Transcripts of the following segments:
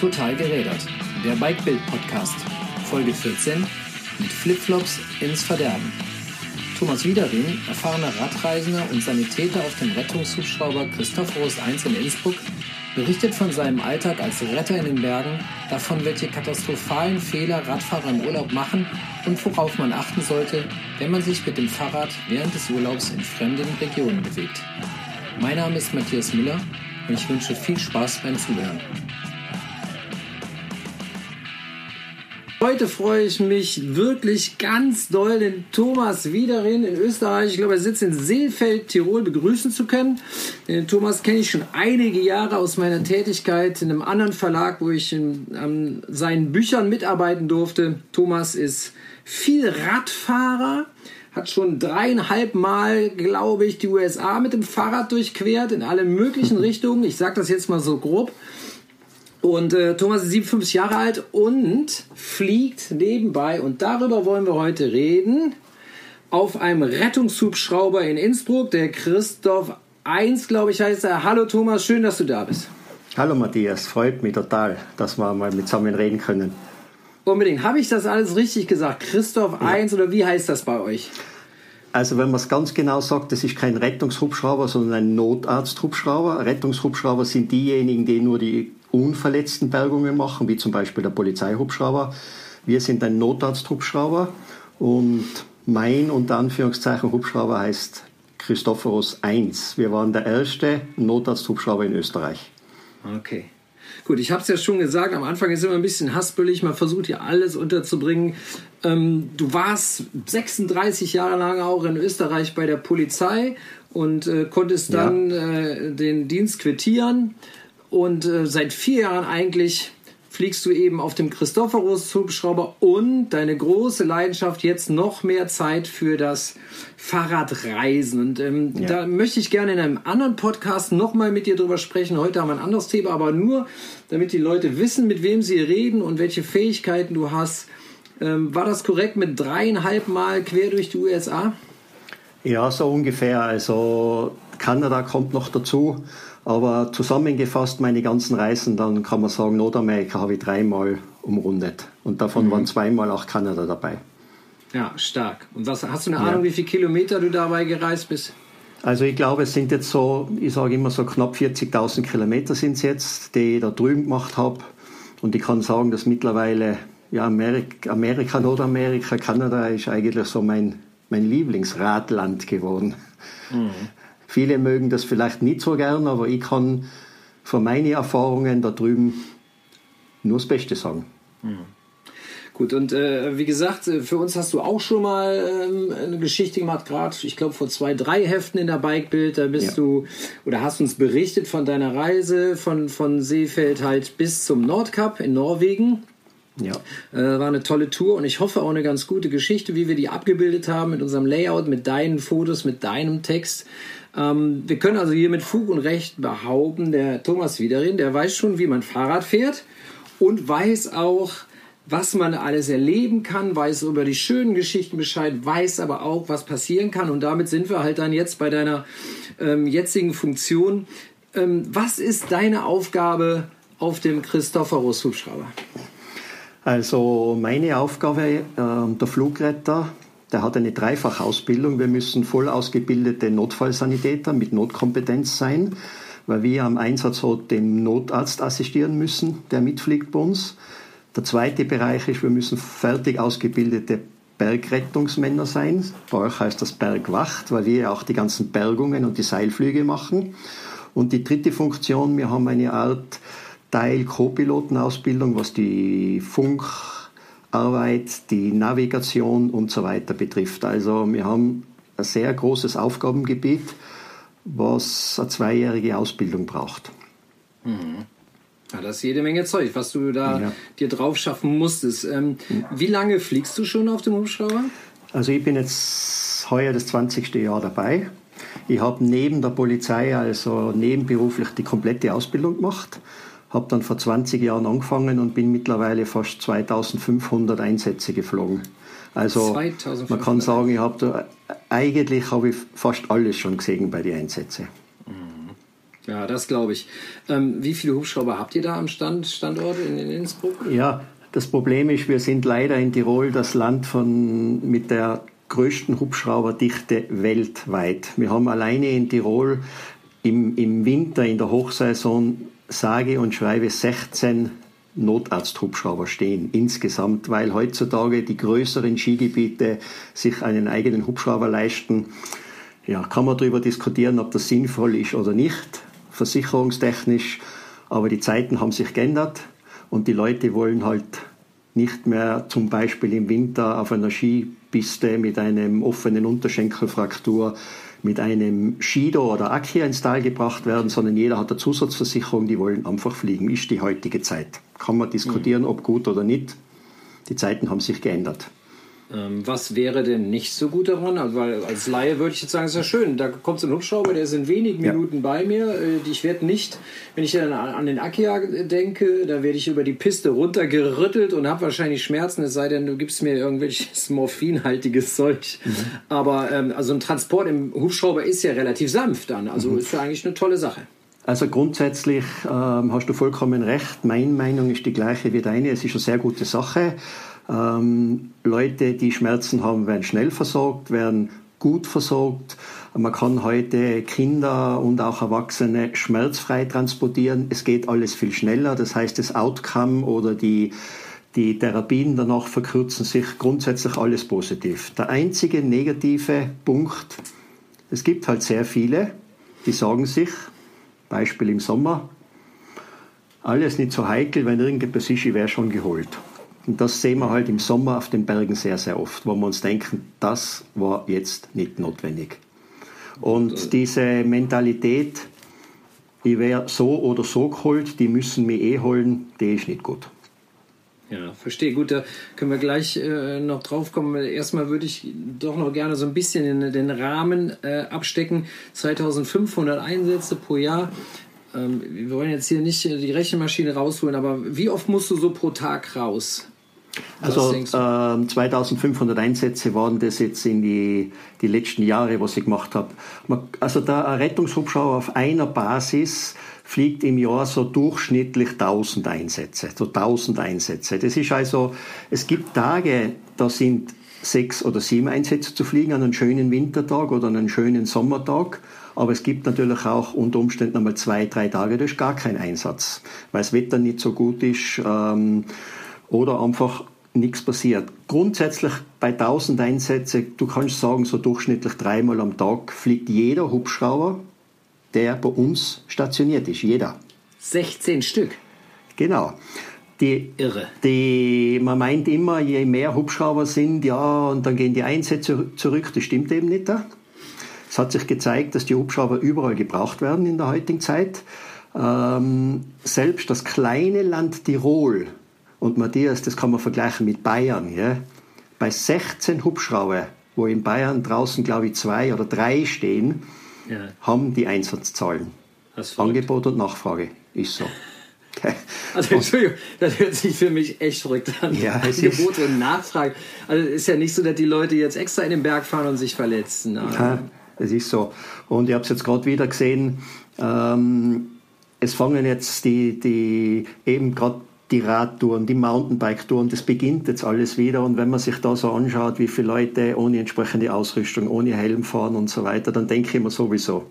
Total gerädert. Der Bikebild Podcast. Folge 14 mit Flipflops ins Verderben. Thomas Wiederin, erfahrener Radreisender und Sanitäter auf dem Rettungshubschrauber Christophorus 1 in Innsbruck, berichtet von seinem Alltag als Retter in den Bergen, davon, welche katastrophalen Fehler Radfahrer im Urlaub machen und worauf man achten sollte, wenn man sich mit dem Fahrrad während des Urlaubs in fremden Regionen bewegt. Mein Name ist Matthias Müller und ich wünsche viel Spaß beim Zuhören. Heute freue ich mich wirklich ganz doll, den Thomas Wiederin in Österreich, ich glaube, er sitzt in Seefeld, Tirol, begrüßen zu können. Den Thomas kenne ich schon einige Jahre aus meiner Tätigkeit in einem anderen Verlag, wo ich in, an seinen Büchern mitarbeiten durfte. Thomas ist viel Radfahrer, hat schon dreieinhalb Mal, glaube ich, die USA mit dem Fahrrad durchquert in alle möglichen Richtungen. Ich sage das jetzt mal so grob. Und äh, Thomas ist 57 Jahre alt und fliegt nebenbei, und darüber wollen wir heute reden, auf einem Rettungshubschrauber in Innsbruck, der Christoph 1, glaube ich, heißt er. Hallo Thomas, schön, dass du da bist. Hallo Matthias, freut mich total, dass wir mal mit zusammen reden können. Unbedingt. Habe ich das alles richtig gesagt? Christoph ja. 1 oder wie heißt das bei euch? Also wenn man es ganz genau sagt, das ist kein Rettungshubschrauber, sondern ein Notarzthubschrauber. Rettungshubschrauber sind diejenigen, die nur die unverletzten Bergungen machen, wie zum Beispiel der Polizeihubschrauber. Wir sind ein Notarzthubschrauber und mein unter Anführungszeichen Hubschrauber heißt Christophorus 1. Wir waren der erste Notarzthubschrauber in Österreich. Okay. Gut, ich habe es ja schon gesagt, am Anfang ist immer ein bisschen haspelig, man versucht hier alles unterzubringen. Ähm, du warst 36 Jahre lang auch in Österreich bei der Polizei und äh, konntest dann ja. äh, den Dienst quittieren. Und äh, seit vier Jahren eigentlich fliegst du eben auf dem Christophorus Hubschrauber und deine große Leidenschaft jetzt noch mehr Zeit für das Fahrradreisen. Und ähm, ja. da möchte ich gerne in einem anderen Podcast nochmal mit dir drüber sprechen. Heute haben wir ein anderes Thema, aber nur, damit die Leute wissen, mit wem sie reden und welche Fähigkeiten du hast. Ähm, war das korrekt mit dreieinhalb Mal quer durch die USA? Ja, so ungefähr. Also Kanada kommt noch dazu. Aber zusammengefasst meine ganzen Reisen, dann kann man sagen, Nordamerika habe ich dreimal umrundet. Und davon mhm. waren zweimal auch Kanada dabei. Ja, stark. Und was, hast du eine Ahnung, ja. wie viele Kilometer du dabei gereist bist? Also ich glaube, es sind jetzt so, ich sage immer so knapp 40.000 Kilometer sind es jetzt, die ich da drüben gemacht habe. Und ich kann sagen, dass mittlerweile ja, Amerika, Amerika, Nordamerika, Kanada ist eigentlich so mein, mein Lieblingsradland geworden. Mhm. Viele mögen das vielleicht nicht so gern, aber ich kann von meinen Erfahrungen da drüben nur das Beste sagen. Mhm. Gut, und äh, wie gesagt, äh, für uns hast du auch schon mal ähm, eine Geschichte gemacht, gerade, ich glaube, vor zwei, drei Heften in der Bikebild. Da bist ja. du oder hast uns berichtet von deiner Reise von, von Seefeld halt bis zum Nordkap in Norwegen. Ja. Äh, war eine tolle Tour und ich hoffe auch eine ganz gute Geschichte, wie wir die abgebildet haben mit unserem Layout, mit deinen Fotos, mit deinem Text. Ähm, wir können also hier mit Fug und Recht behaupten, der Thomas Wiederin, der weiß schon, wie man Fahrrad fährt und weiß auch, was man alles erleben kann, weiß über die schönen Geschichten Bescheid, weiß aber auch, was passieren kann. Und damit sind wir halt dann jetzt bei deiner ähm, jetzigen Funktion. Ähm, was ist deine Aufgabe auf dem Christophorus Hubschrauber? Also meine Aufgabe, äh, der Flugretter, der hat eine Dreifachausbildung. Wir müssen voll ausgebildete Notfallsanitäter mit Notkompetenz sein, weil wir am Einsatzort dem Notarzt assistieren müssen, der mitfliegt bei uns. Der zweite Bereich ist, wir müssen fertig ausgebildete Bergrettungsmänner sein. Bei euch heißt das Bergwacht, weil wir auch die ganzen Bergungen und die Seilflüge machen. Und die dritte Funktion, wir haben eine Art Teil-Co-Pilotenausbildung, was die Funk- Arbeit, die Navigation und so weiter betrifft. Also wir haben ein sehr großes Aufgabengebiet, was eine zweijährige Ausbildung braucht. Mhm. Ja, das ist jede Menge Zeug, was du da ja. dir drauf schaffen musstest. Ähm, wie lange fliegst du schon auf dem Hubschrauber? Also ich bin jetzt heuer das 20. Jahr dabei. Ich habe neben der Polizei, also nebenberuflich, die komplette Ausbildung gemacht habe dann vor 20 Jahren angefangen und bin mittlerweile fast 2500 Einsätze geflogen. Also 2500. man kann sagen, ich habe eigentlich habe ich fast alles schon gesehen bei den Einsätzen. Mhm. Ja, das glaube ich. Ähm, wie viele Hubschrauber habt ihr da am Stand, Standort in, in Innsbruck? Ja, das Problem ist, wir sind leider in Tirol das Land von, mit der größten Hubschrauberdichte weltweit. Wir haben alleine in Tirol im, im Winter, in der Hochsaison, sage und schreibe 16 Notarzthubschrauber stehen insgesamt, weil heutzutage die größeren Skigebiete sich einen eigenen Hubschrauber leisten. Ja, kann man darüber diskutieren, ob das sinnvoll ist oder nicht, versicherungstechnisch. Aber die Zeiten haben sich geändert und die Leute wollen halt nicht mehr zum Beispiel im Winter auf einer Skipiste mit einem offenen Unterschenkelfraktur mit einem Shido oder Akia ins Tal gebracht werden, sondern jeder hat eine Zusatzversicherung, die wollen einfach fliegen. Ist die heutige Zeit. Kann man diskutieren, ob gut oder nicht. Die Zeiten haben sich geändert. Ähm, was wäre denn nicht so gut daran? Also, weil als Laie würde ich jetzt sagen, ist ja schön. Da kommt so ein Hubschrauber, der ist in wenigen ja. Minuten bei mir. Äh, ich werde nicht, wenn ich dann an den Akia denke, da werde ich über die Piste runtergerüttelt und habe wahrscheinlich Schmerzen, es sei denn, du gibst mir irgendwelches morphinhaltiges Zeug. Mhm. Aber ähm, also ein Transport im Hubschrauber ist ja relativ sanft dann. Also mhm. ist ja eigentlich eine tolle Sache. Also grundsätzlich ähm, hast du vollkommen recht. Meine Meinung ist die gleiche wie deine. Es ist eine sehr gute Sache. Ähm, Leute, die Schmerzen haben, werden schnell versorgt, werden gut versorgt. Man kann heute Kinder und auch Erwachsene schmerzfrei transportieren. Es geht alles viel schneller. Das heißt, das Outcome oder die, die Therapien danach verkürzen sich grundsätzlich alles positiv. Der einzige negative Punkt, es gibt halt sehr viele, die sagen sich, Beispiel im Sommer, alles nicht so heikel, wenn irgendetwas ist, ich wäre schon geholt. Und das sehen wir halt im Sommer auf den Bergen sehr, sehr oft, wo wir uns denken, das war jetzt nicht notwendig. Und diese Mentalität, ich wäre so oder so geholt, die müssen mich eh holen, die ist nicht gut. Ja, verstehe. Gut, da können wir gleich äh, noch drauf kommen. Erstmal würde ich doch noch gerne so ein bisschen in den Rahmen äh, abstecken. 2500 Einsätze pro Jahr. Ähm, wir wollen jetzt hier nicht die Rechenmaschine rausholen, aber wie oft musst du so pro Tag raus? Also äh, 2500 Einsätze waren das jetzt in die, die letzten Jahre, was ich gemacht habe. Also der Rettungshubschrauber auf einer Basis fliegt im Jahr so durchschnittlich 1000 Einsätze, so 1000 Einsätze. Das ist also, es gibt Tage, da sind sechs oder sieben Einsätze zu fliegen an einem schönen Wintertag oder an einem schönen Sommertag. Aber es gibt natürlich auch unter Umständen einmal zwei, drei Tage, da ist gar kein Einsatz, weil das Wetter nicht so gut ist. Ähm, oder einfach nichts passiert. Grundsätzlich bei 1000 Einsätzen, du kannst sagen, so durchschnittlich dreimal am Tag fliegt jeder Hubschrauber, der bei uns stationiert ist. Jeder. 16 Stück. Genau. Die, Irre. Die, man meint immer, je mehr Hubschrauber sind, ja, und dann gehen die Einsätze zurück. Das stimmt eben nicht. Es hat sich gezeigt, dass die Hubschrauber überall gebraucht werden in der heutigen Zeit. Ähm, selbst das kleine Land Tirol und Matthias, das kann man vergleichen mit Bayern. Ja? Bei 16 Hubschrauber, wo in Bayern draußen, glaube ich, zwei oder drei stehen, ja. haben die Einsatzzahlen. Angebot und Nachfrage ist so. Also Entschuldigung, das hört sich für mich echt verrückt an. Ja, Angebot und Nachfrage. Also es ist ja nicht so, dass die Leute jetzt extra in den Berg fahren und sich verletzen. Ja, es ist so. Und ich habe es jetzt gerade wieder gesehen. Ähm, es fangen jetzt die, die eben gerade die Radtouren, die Mountainbike-Touren, das beginnt jetzt alles wieder. Und wenn man sich da so anschaut, wie viele Leute ohne entsprechende Ausrüstung, ohne Helm fahren und so weiter, dann denke ich mir sowieso.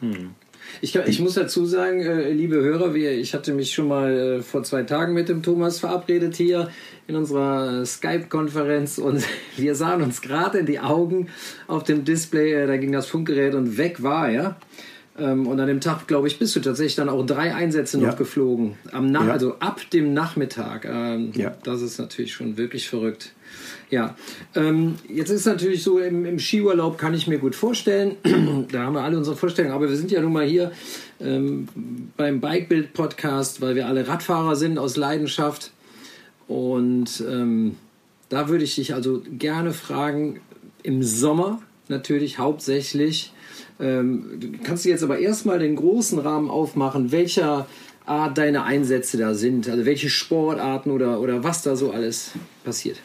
Hm. Ich, ich, muss dazu sagen, äh, liebe Hörer, ich hatte mich schon mal äh, vor zwei Tagen mit dem Thomas verabredet hier in unserer Skype-Konferenz und wir sahen uns gerade in die Augen auf dem Display, äh, da ging das Funkgerät und weg war er. Ähm, und an dem Tag, glaube ich, bist du tatsächlich dann auch drei Einsätze noch ja. geflogen. Am Nach ja. Also ab dem Nachmittag. Ähm, ja. Das ist natürlich schon wirklich verrückt. Ja, ähm, jetzt ist natürlich so, im, im, Skiurlaub kann ich mir gut vorstellen, da haben wir alle unsere Vorstellungen, aber wir sind ja nun mal hier ähm, beim Bikebild-Podcast, weil wir alle Radfahrer sind aus Leidenschaft. Und ähm, da würde ich dich also gerne fragen, im Sommer natürlich hauptsächlich, ähm, du kannst jetzt aber erstmal den großen Rahmen aufmachen, welcher Art deine Einsätze da sind, also welche Sportarten oder, oder was da so alles passiert.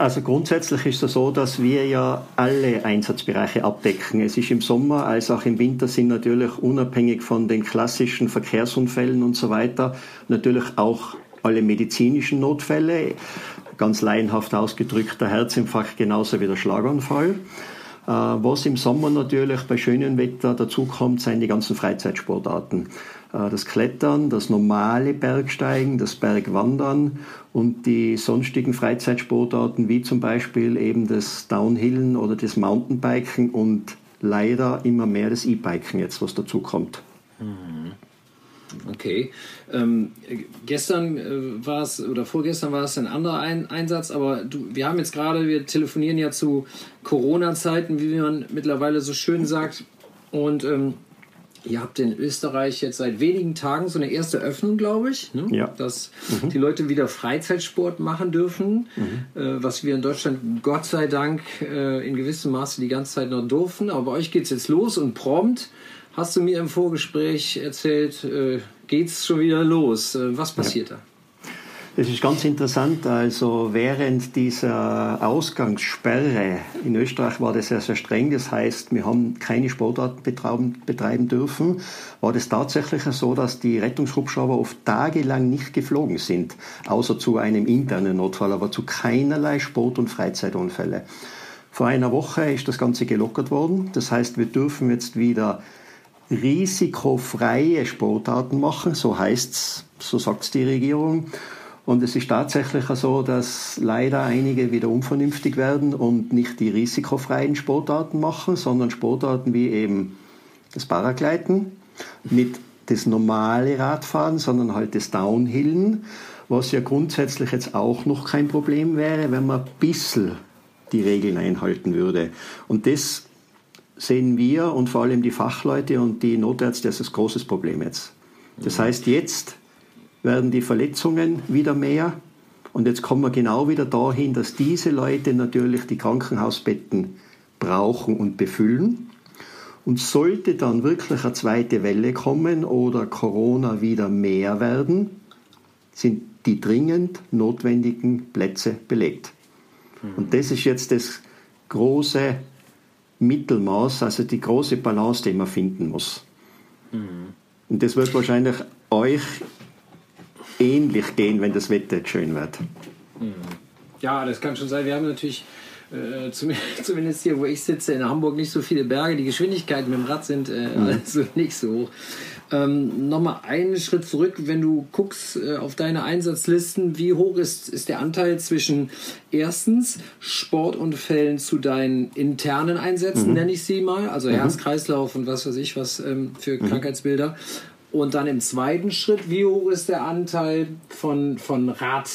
Also grundsätzlich ist es so, dass wir ja alle Einsatzbereiche abdecken. Es ist im Sommer als auch im Winter sind natürlich unabhängig von den klassischen Verkehrsunfällen und so weiter natürlich auch alle medizinischen Notfälle, ganz laienhaft ausgedrückt der Herzinfarkt genauso wie der Schlaganfall. Äh, was im Sommer natürlich bei schönem Wetter dazukommt, sind die ganzen Freizeitsportarten. Äh, das Klettern, das normale Bergsteigen, das Bergwandern und die sonstigen Freizeitsportarten wie zum Beispiel eben das Downhillen oder das Mountainbiken und leider immer mehr das E-Biken jetzt, was dazu kommt. Mhm. Okay. Ähm, gestern äh, war es, oder vorgestern war es ein anderer ein Einsatz, aber du, wir haben jetzt gerade, wir telefonieren ja zu Corona-Zeiten, wie man mittlerweile so schön sagt. Und ähm, Ihr habt in Österreich jetzt seit wenigen Tagen so eine erste Öffnung, glaube ich, ne? ja. dass mhm. die Leute wieder Freizeitsport machen dürfen, mhm. äh, was wir in Deutschland Gott sei Dank äh, in gewissem Maße die ganze Zeit noch durften. Aber bei euch geht es jetzt los und prompt hast du mir im Vorgespräch erzählt, äh, geht es schon wieder los. Äh, was passiert ja. da? Das ist ganz interessant. Also während dieser Ausgangssperre in Österreich war das sehr, sehr streng. Das heißt, wir haben keine Sportart betreiben, betreiben dürfen. War das tatsächlich so, dass die Rettungshubschrauber oft tagelang nicht geflogen sind, außer zu einem internen Notfall, aber zu keinerlei Sport- und Freizeitunfälle. Vor einer Woche ist das Ganze gelockert worden. Das heißt, wir dürfen jetzt wieder risikofreie Sportarten machen, so heißt's, so sagt's die Regierung. Und es ist tatsächlich so, dass leider einige wieder unvernünftig werden und nicht die risikofreien Sportarten machen, sondern Sportarten wie eben das Paragleiten, nicht das normale Radfahren, sondern halt das Downhillen, was ja grundsätzlich jetzt auch noch kein Problem wäre, wenn man ein bisschen die Regeln einhalten würde. Und das sehen wir und vor allem die Fachleute und die Notärzte als ein großes Problem jetzt. Das heißt, jetzt werden die Verletzungen wieder mehr und jetzt kommen wir genau wieder dahin, dass diese Leute natürlich die Krankenhausbetten brauchen und befüllen. Und sollte dann wirklich eine zweite Welle kommen oder Corona wieder mehr werden, sind die dringend notwendigen Plätze belegt. Und das ist jetzt das große Mittelmaß, also die große Balance, die man finden muss. Mhm. Und das wird wahrscheinlich euch ähnlich gehen, wenn das Wetter jetzt schön wird. Mhm. Ja, das kann schon sein. Wir haben natürlich äh, zumindest hier, wo ich sitze, in Hamburg nicht so viele Berge. Die Geschwindigkeiten mit dem Rad sind äh, mhm. also nicht so hoch. Ähm, Nochmal einen Schritt zurück, wenn du guckst äh, auf deine Einsatzlisten, wie hoch ist, ist der Anteil zwischen erstens Sportunfällen zu deinen internen Einsätzen, mhm. nenne ich sie mal, also mhm. Herz-Kreislauf und was weiß ich, was ähm, für mhm. Krankheitsbilder. Und dann im zweiten Schritt, wie hoch ist der Anteil von, von Rad?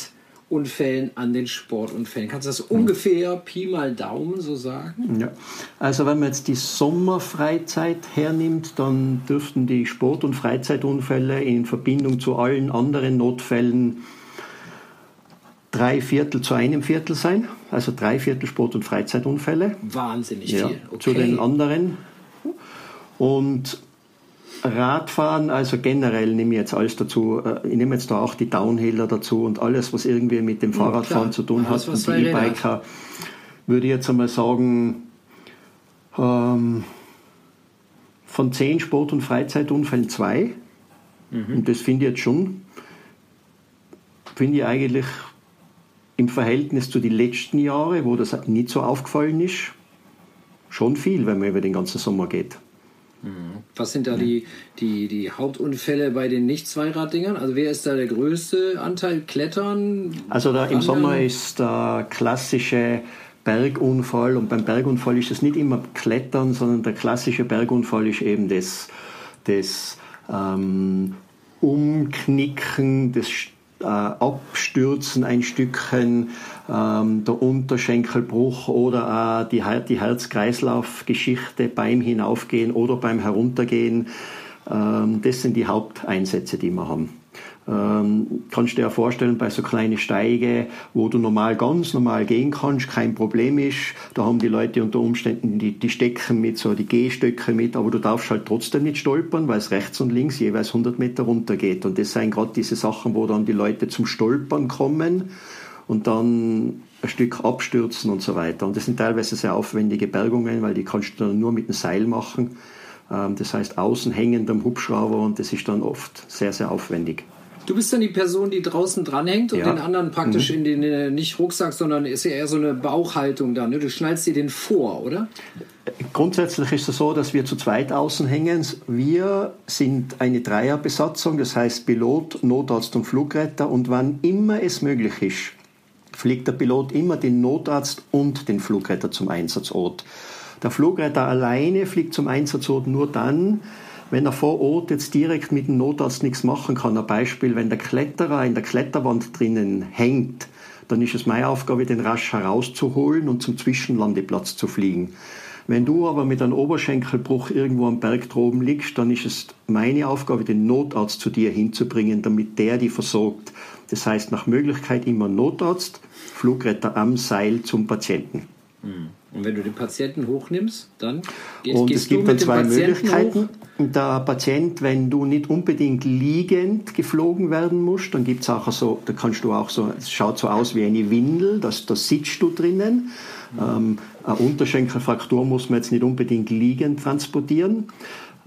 Unfällen an den Sportunfällen. Kannst du das ungefähr Pi mal Daumen so sagen? Ja, also wenn man jetzt die Sommerfreizeit hernimmt, dann dürften die Sport- und Freizeitunfälle in Verbindung zu allen anderen Notfällen drei Viertel zu einem Viertel sein. Also drei Viertel Sport- und Freizeitunfälle. Wahnsinnig ja, viel. Okay. Zu den anderen. Und Radfahren, also generell nehme ich jetzt alles dazu, äh, ich nehme jetzt da auch die Downhiller dazu und alles, was irgendwie mit dem Fahrradfahren ja, zu tun hat und die E-Biker, würde ich jetzt einmal sagen, ähm, von zehn Sport- und Freizeitunfällen zwei. Mhm. Und das finde ich jetzt schon, finde ich eigentlich im Verhältnis zu den letzten Jahren, wo das nicht so aufgefallen ist, schon viel, wenn man über den ganzen Sommer geht. Was sind da die, die, die Hauptunfälle bei den Nicht-Zweiraddingern? Also wer ist da der größte Anteil? Klettern? Also da im Sommer ist der klassische Bergunfall und beim Bergunfall ist es nicht immer Klettern, sondern der klassische Bergunfall ist eben das, das ähm, Umknicken, das Abstürzen ein Stückchen, ähm, der Unterschenkelbruch oder äh, die, die Herz-Kreislauf-Geschichte beim Hinaufgehen oder beim Heruntergehen. Ähm, das sind die Haupteinsätze, die wir haben. Ähm, kannst du dir vorstellen, bei so kleinen Steige, wo du normal ganz normal gehen kannst, kein Problem ist, da haben die Leute unter Umständen die, die Stecken mit, so die Gehstöcke mit, aber du darfst halt trotzdem nicht stolpern, weil es rechts und links jeweils 100 Meter runter geht. Und das sind gerade diese Sachen, wo dann die Leute zum Stolpern kommen und dann ein Stück abstürzen und so weiter. Und das sind teilweise sehr aufwendige Bergungen, weil die kannst du dann nur mit dem Seil machen. Ähm, das heißt außen hängend am Hubschrauber und das ist dann oft sehr, sehr aufwendig. Du bist dann die Person, die draußen dranhängt und ja. den anderen praktisch mhm. in den, äh, nicht Rucksack, sondern ist ja eher so eine Bauchhaltung da. Ne? Du schnallst dir den vor, oder? Grundsätzlich ist es so, dass wir zu zweit außen hängen. Wir sind eine Dreierbesatzung, das heißt Pilot, Notarzt und Flugretter. Und wann immer es möglich ist, fliegt der Pilot immer den Notarzt und den Flugretter zum Einsatzort. Der Flugretter alleine fliegt zum Einsatzort nur dann, wenn er vor Ort jetzt direkt mit dem Notarzt nichts machen kann. Ein Beispiel, wenn der Kletterer in der Kletterwand drinnen hängt, dann ist es meine Aufgabe, den rasch herauszuholen und zum Zwischenlandeplatz zu fliegen. Wenn du aber mit einem Oberschenkelbruch irgendwo am Berg droben liegst, dann ist es meine Aufgabe, den Notarzt zu dir hinzubringen, damit der die versorgt. Das heißt, nach Möglichkeit immer Notarzt, Flugretter am Seil zum Patienten. Mhm. Und wenn du den Patienten hochnimmst, dann gehst, Und es gibt dann zwei Möglichkeiten. Hoch. Der Patient, wenn du nicht unbedingt liegend geflogen werden musst, dann gibt es auch so, da kannst du auch so, es schaut so aus wie eine Windel, das, da sitzt du drinnen. Mhm. Ähm, eine Unterschenkelfraktur muss man jetzt nicht unbedingt liegend transportieren.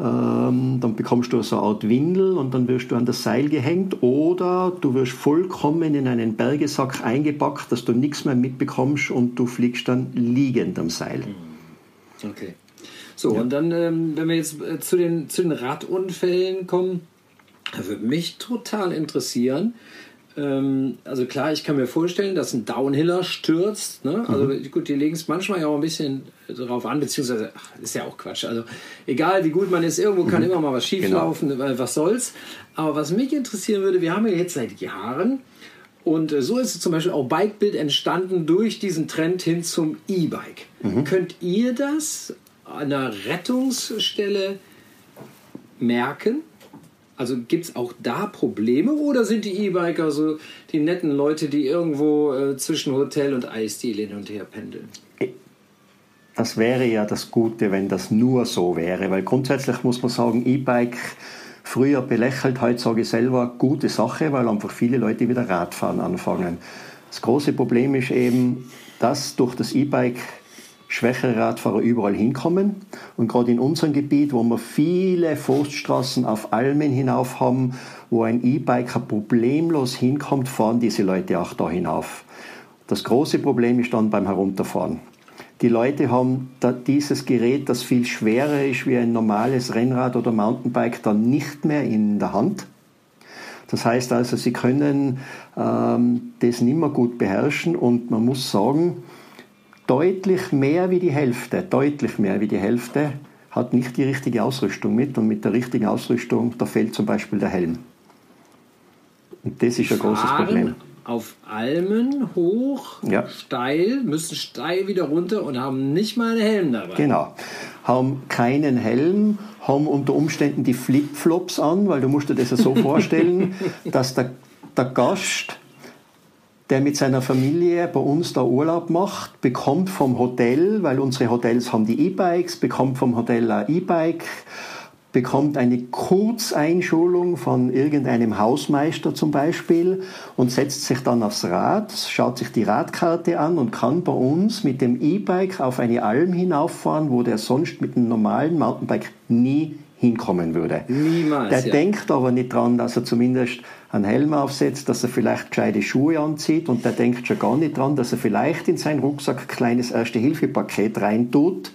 Ähm, dann bekommst du so eine Art Windel und dann wirst du an das Seil gehängt oder du wirst vollkommen in einen Bergesack eingepackt, dass du nichts mehr mitbekommst und du fliegst dann liegend am Seil. Mhm. Okay. So, ja. und dann, ähm, wenn wir jetzt äh, zu, den, zu den Radunfällen kommen, würde mich total interessieren, ähm, also klar, ich kann mir vorstellen, dass ein Downhiller stürzt. Ne? Also mhm. gut, die legen es manchmal ja auch ein bisschen darauf an, beziehungsweise ach, ist ja auch Quatsch. Also egal, wie gut man ist, irgendwo kann mhm. immer mal was schieflaufen, genau. was soll's. Aber was mich interessieren würde, wir haben ja jetzt seit Jahren und äh, so ist zum Beispiel auch Bikebild entstanden durch diesen Trend hin zum E-Bike. Mhm. Könnt ihr das an einer Rettungsstelle merken? Also gibt es auch da Probleme oder sind die E-Biker so die netten Leute, die irgendwo äh, zwischen Hotel und Eisdiele hin und her pendeln? Das wäre ja das Gute, wenn das nur so wäre, weil grundsätzlich muss man sagen, E-Bike früher belächelt, heute sage ich selber gute Sache, weil einfach viele Leute wieder Radfahren anfangen. Das große Problem ist eben, dass durch das E-Bike schwächere Radfahrer überall hinkommen. Und gerade in unserem Gebiet, wo wir viele Forststraßen auf Almen hinauf haben, wo ein E-Biker problemlos hinkommt, fahren diese Leute auch da hinauf. Das große Problem ist dann beim Herunterfahren. Die Leute haben dieses Gerät, das viel schwerer ist wie ein normales Rennrad oder Mountainbike, dann nicht mehr in der Hand. Das heißt also, sie können ähm, das nicht mehr gut beherrschen und man muss sagen, deutlich mehr wie die Hälfte, deutlich mehr wie die Hälfte hat nicht die richtige Ausrüstung mit und mit der richtigen Ausrüstung, da fehlt zum Beispiel der Helm. Und das ist ein Fahren großes Problem. Auf Almen hoch, ja. steil, müssen steil wieder runter und haben nicht mal einen Helm dabei. Genau. Haben keinen Helm, haben unter Umständen die Flipflops an, weil du musst dir das ja so vorstellen, dass der, der Gast der mit seiner Familie bei uns da Urlaub macht, bekommt vom Hotel, weil unsere Hotels haben die E-Bikes, bekommt vom Hotel ein E-Bike, bekommt eine Kurzeinschulung von irgendeinem Hausmeister zum Beispiel und setzt sich dann aufs Rad, schaut sich die Radkarte an und kann bei uns mit dem E-Bike auf eine Alm hinauffahren, wo der sonst mit einem normalen Mountainbike nie hinkommen würde. Niemals. Der ja. denkt aber nicht dran, dass er zumindest einen Helm aufsetzt, dass er vielleicht gescheite Schuhe anzieht und der denkt schon gar nicht dran, dass er vielleicht in seinen Rucksack ein kleines Erste-Hilfe-Paket reintut,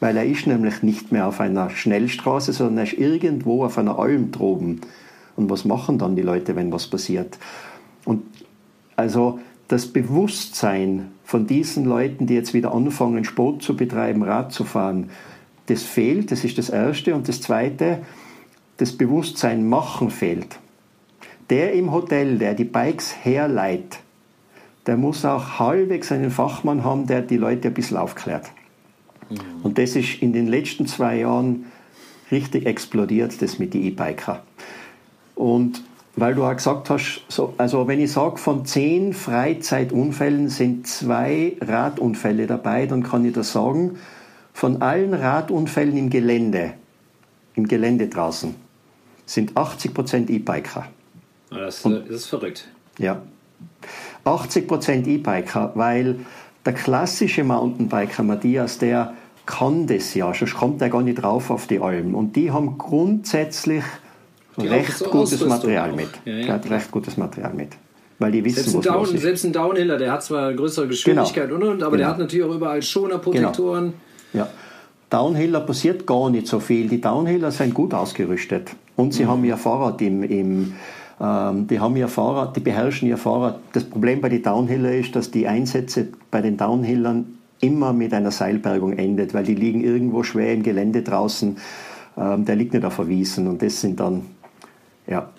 weil er ist nämlich nicht mehr auf einer Schnellstraße, sondern er ist irgendwo auf einer Alm droben. Und was machen dann die Leute, wenn was passiert? Und also das Bewusstsein von diesen Leuten, die jetzt wieder anfangen, Sport zu betreiben, Rad zu fahren, das fehlt, das ist das Erste. Und das Zweite, das Bewusstsein machen fehlt. Der im Hotel, der die Bikes herleiht, der muss auch halbwegs einen Fachmann haben, der die Leute ein bisschen aufklärt. Mhm. Und das ist in den letzten zwei Jahren richtig explodiert, das mit den E-Biker. Und weil du auch gesagt hast, so, also wenn ich sage, von zehn Freizeitunfällen sind zwei Radunfälle dabei, dann kann ich das sagen, von allen Radunfällen im Gelände, im Gelände draußen, sind 80 Prozent E-Biker. Das, das, ist verrückt. Ja. 80 Prozent E-Biker, weil der klassische Mountainbiker Matthias, der kann das ja, sonst kommt er gar nicht drauf auf die Almen. Und die haben grundsätzlich die recht so gutes Material mit. Ja, ja. recht gutes Material mit. Weil die wissen, selbst, ein Down, selbst ein Downhiller, der hat zwar größere Geschwindigkeit genau. und, und aber genau. der hat natürlich auch überall Schonerprotektoren. Genau. Ja. Downhiller passiert gar nicht so viel. Die Downhiller sind gut ausgerüstet. Und sie mhm. haben ihr Fahrrad im, im die haben ihr Fahrrad, die beherrschen ihr Fahrrad. Das Problem bei den Downhiller ist, dass die Einsätze bei den Downhillern immer mit einer Seilbergung endet, weil die liegen irgendwo schwer im Gelände draußen. Ähm, der liegt nicht auf Verwiesen und das sind dann, ja,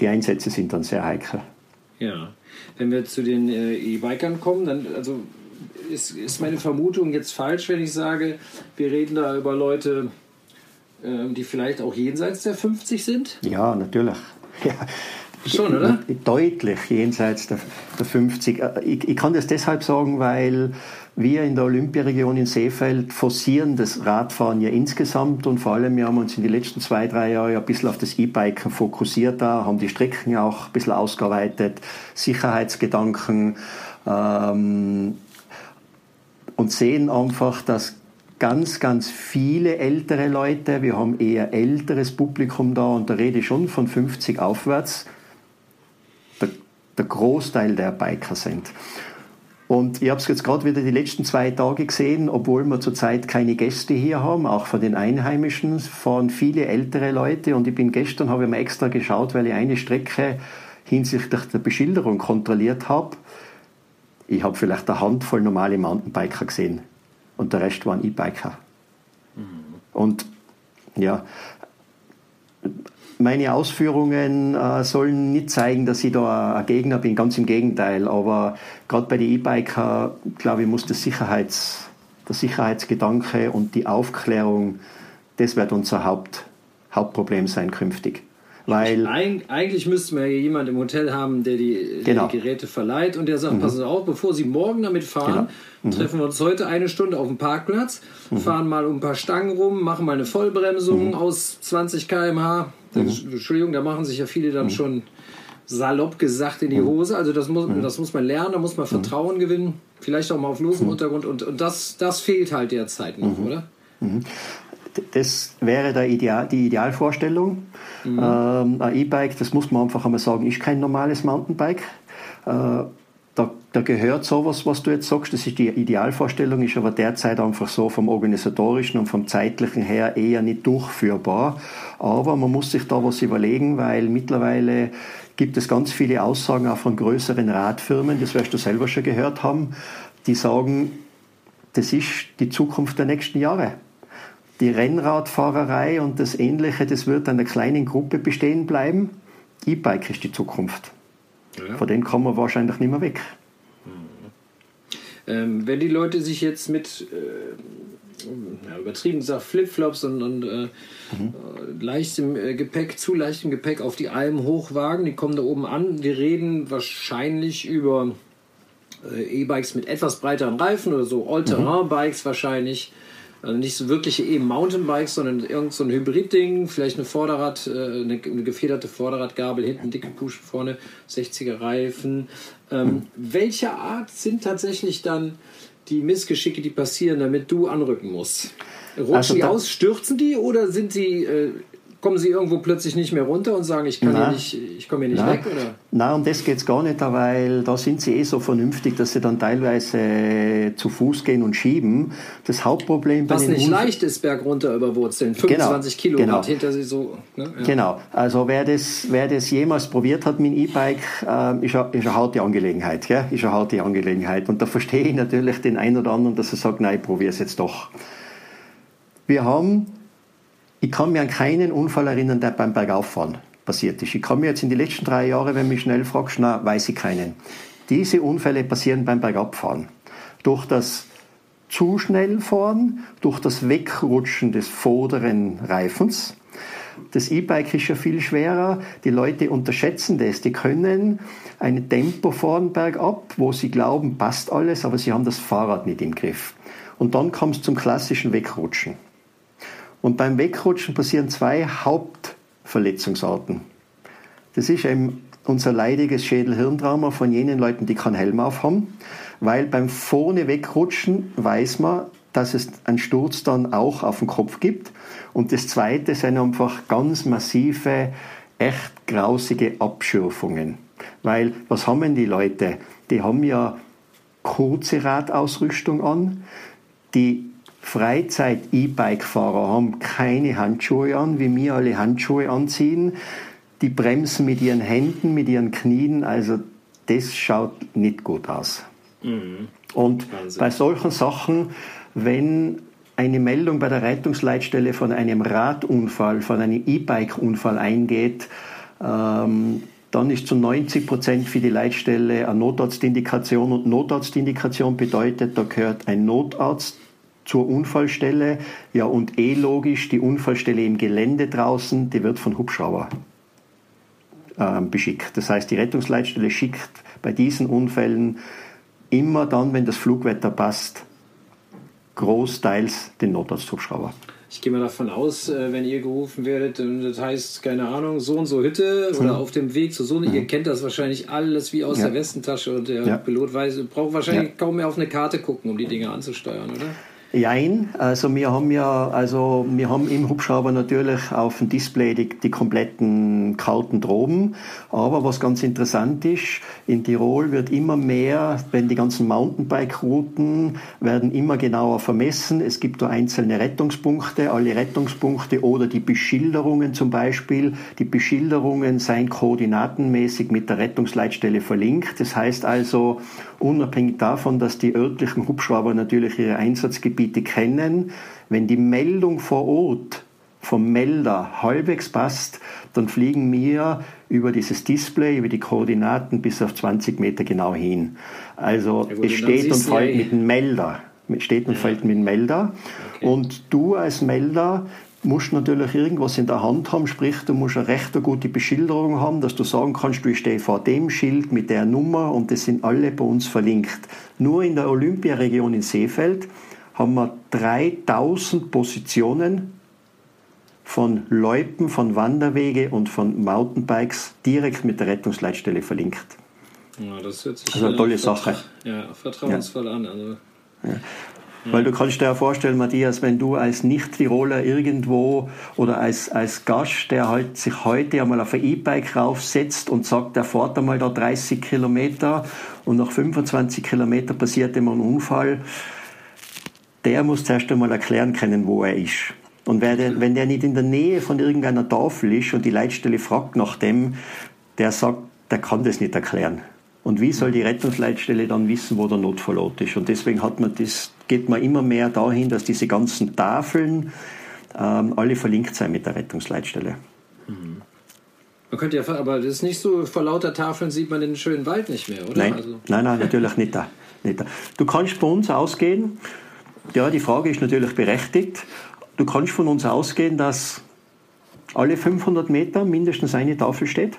die Einsätze sind dann sehr heikel. Ja, wenn wir zu den äh, E-Bikern kommen, dann also ist, ist meine Vermutung jetzt falsch, wenn ich sage, wir reden da über Leute, äh, die vielleicht auch jenseits der 50 sind? Ja, natürlich. Ja. Schon, oder? Deutlich jenseits der, der 50. Äh, ich, ich, kann das deshalb sagen, weil wir in der Olympiaregion in Seefeld forcieren das Radfahren ja insgesamt und vor allem wir haben uns in den letzten zwei, drei Jahren ein bisschen auf das E-Biken fokussiert da, haben die Strecken auch ein bisschen ausgeweitet, Sicherheitsgedanken ähm, und sehen einfach, dass ganz, ganz viele ältere Leute, wir haben eher älteres Publikum da und da rede ich schon von 50 aufwärts, der Großteil der Biker sind. Und ich habe es jetzt gerade wieder die letzten zwei Tage gesehen, obwohl wir zurzeit keine Gäste hier haben, auch von den Einheimischen, fahren viele ältere Leute. Und ich bin gestern, habe ich mir extra geschaut, weil ich eine Strecke hinsichtlich der Beschilderung kontrolliert habe. Ich habe vielleicht eine Handvoll normale Mountainbiker gesehen und der Rest waren E-Biker. Mhm. Und ja, meine Ausführungen äh, sollen nicht zeigen, dass ich da ein Gegner bin, ganz im Gegenteil. Aber gerade bei den E-Biker, glaube ich, muss das Sicherheits, der Sicherheitsgedanke und die Aufklärung, das wird unser Haupt, Hauptproblem sein künftig. Weil Eig eigentlich müssten wir ja jemanden im Hotel haben, der die, genau. die Geräte verleiht und der sagt, mhm. passen Sie auf, bevor Sie morgen damit fahren, genau. mhm. treffen wir uns heute eine Stunde auf dem Parkplatz, mhm. fahren mal um ein paar Stangen rum, machen mal eine Vollbremsung mhm. aus 20 km/h. Mhm. Entschuldigung, da machen sich ja viele dann mhm. schon salopp gesagt in die Hose. Also das muss, das muss man lernen, da muss man Vertrauen gewinnen, vielleicht auch mal auf losem Untergrund und, und das, das fehlt halt derzeit noch, oder? Das wäre der Ideal, die Idealvorstellung. Mhm. Ähm, ein E-Bike, das muss man einfach einmal sagen, ist kein normales Mountainbike. Äh, da, da, gehört sowas, was du jetzt sagst, das ist die Idealvorstellung, ist aber derzeit einfach so vom organisatorischen und vom zeitlichen her eher nicht durchführbar. Aber man muss sich da was überlegen, weil mittlerweile gibt es ganz viele Aussagen auch von größeren Radfirmen, das wirst du selber schon gehört haben, die sagen, das ist die Zukunft der nächsten Jahre die Rennradfahrerei und das Ähnliche, das wird einer kleinen Gruppe bestehen bleiben. E-Bike ist die Zukunft. Ja. Von dem kommen wir wahrscheinlich nicht mehr weg. Mhm. Ähm, wenn die Leute sich jetzt mit äh, ja, übertrieben gesagt Flipflops und, und äh, mhm. Äh, leichtem äh, Gepäck, zu leichtem Gepäck auf die Alm hochwagen, die kommen da oben an. Wir reden wahrscheinlich über äh, E-Bikes mit etwas breiteren Reifen oder so All-Terrain-Bikes mhm. wahrscheinlich. Also nicht so wirkliche E-Mountainbikes, sondern irgend so ein Hybrid-Ding, vielleicht eine Vorderrad, äh, eine, gefederte Vorderradgabel, hinten dicke Push vorne, 60er Reifen. Ähm, welche Art sind tatsächlich dann die Missgeschicke, die passieren, damit du anrücken musst? Rutschen also die aus, stürzen die oder sind sie äh, kommen Sie irgendwo plötzlich nicht mehr runter und sagen, ich, kann hier nicht, ich komme hier nicht Nein. weg? Oder? Nein, um das geht es gar nicht, weil da sind sie eh so vernünftig, dass sie dann teilweise zu Fuß gehen und schieben. Das Hauptproblem bei Was nicht Unf leicht ist, bergunter über Wurzeln. 25 genau, Kilowatt genau. hinter sie so. Ne? Ja. Genau. Also wer das, wer das jemals probiert hat mit dem E-Bike, äh, ist, eine, ist eine harte Angelegenheit. Gell? Ist eine harte Angelegenheit. Und da verstehe ich natürlich den einen oder anderen, dass er sagt, nein, ich probiere es jetzt doch. Wir haben ich kann mir an keinen Unfall erinnern, der beim Bergauffahren passiert ist. Ich kann mir jetzt in die letzten drei Jahre, wenn mich schnell fragst, na, weiß ich keinen. Diese Unfälle passieren beim Bergabfahren. Durch das zu schnell fahren, durch das Wegrutschen des vorderen Reifens. Das E-Bike ist ja viel schwerer. Die Leute unterschätzen das. Die können ein Tempo fahren bergab, wo sie glauben, passt alles, aber sie haben das Fahrrad nicht im Griff. Und dann kommt es zum klassischen Wegrutschen. Und beim Wegrutschen passieren zwei Hauptverletzungsarten. Das ist eben unser leidiges Schädel-Hirntrauma von jenen Leuten, die keinen Helm aufhaben, weil beim vorne wegrutschen weiß man, dass es einen Sturz dann auch auf den Kopf gibt. Und das Zweite sind einfach ganz massive, echt grausige Abschürfungen. Weil, was haben die Leute? Die haben ja kurze Radausrüstung an. Die Freizeit-E-Bike-Fahrer haben keine Handschuhe an, wie wir alle Handschuhe anziehen. Die bremsen mit ihren Händen, mit ihren Knien. Also das schaut nicht gut aus. Mhm. Und Wahnsinn. bei solchen Sachen, wenn eine Meldung bei der Rettungsleitstelle von einem Radunfall, von einem E-Bike-Unfall eingeht, ähm, dann ist zu 90 Prozent für die Leitstelle eine Notarztindikation und Notarztindikation bedeutet, da gehört ein Notarzt zur Unfallstelle. Ja, und eh logisch, die Unfallstelle im Gelände draußen, die wird von Hubschrauber äh, beschickt. Das heißt, die Rettungsleitstelle schickt bei diesen Unfällen immer dann, wenn das Flugwetter passt, großteils den Notarzthubschrauber. Ich gehe mal davon aus, äh, wenn ihr gerufen werdet, das heißt, keine Ahnung, so und so Hütte oder mhm. auf dem Weg zu so eine, mhm. ihr kennt das wahrscheinlich alles wie aus ja. der Westentasche und der ja. Pilot weiß, braucht wahrscheinlich ja. kaum mehr auf eine Karte gucken, um die Dinge anzusteuern, oder? Jein, also wir haben ja, also wir haben im Hubschrauber natürlich auf dem Display die, die kompletten kalten Droben. Aber was ganz interessant ist, in Tirol wird immer mehr, wenn die ganzen Mountainbike-Routen werden immer genauer vermessen. Es gibt da einzelne Rettungspunkte, alle Rettungspunkte oder die Beschilderungen zum Beispiel. Die Beschilderungen seien koordinatenmäßig mit der Rettungsleitstelle verlinkt. Das heißt also, unabhängig davon, dass die örtlichen Hubschrauber natürlich ihre Einsatzgebiete Gebiete kennen. Wenn die Meldung vor Ort vom Melder halbwegs passt, dann fliegen wir über dieses Display, über die Koordinaten bis auf 20 Meter genau hin. Also ja, es steht und fällt mit dem Melder. Steht und ja. fällt mit dem Melder. Okay. Und du als Melder musst natürlich irgendwas in der Hand haben, sprich, du musst eine recht gute Beschilderung haben, dass du sagen kannst, du stehst vor dem Schild mit der Nummer und das sind alle bei uns verlinkt. Nur in der Olympiaregion in Seefeld haben wir 3000 Positionen von Loipen, von Wanderwege und von Mountainbikes direkt mit der Rettungsleitstelle verlinkt. Ja, das hört sich also eine tolle Sache. Ja, vertrauensvoll ja. an. Also. Ja. Weil du kannst dir ja vorstellen, Matthias, wenn du als Nicht-Tiroler irgendwo oder als, als Gast, der halt sich heute einmal auf ein E-Bike raufsetzt und sagt, der fährt einmal da 30 Kilometer und nach 25 Kilometer passiert ihm ein Unfall, der muss zuerst einmal erklären können, wo er ist. Und der, wenn der nicht in der Nähe von irgendeiner Tafel ist und die Leitstelle fragt nach dem, der sagt, der kann das nicht erklären. Und wie soll die Rettungsleitstelle dann wissen, wo der Notfallort ist? Und deswegen hat man das, geht man immer mehr dahin, dass diese ganzen Tafeln ähm, alle verlinkt sein mit der Rettungsleitstelle. Mhm. Man könnte ja, aber das ist nicht so, vor lauter Tafeln sieht man den schönen Wald nicht mehr, oder? Nein, also. nein, nein, natürlich nicht da, nicht da. Du kannst bei uns ausgehen, ja, die Frage ist natürlich berechtigt. Du kannst von uns ausgehen, dass alle 500 Meter mindestens eine Tafel steht.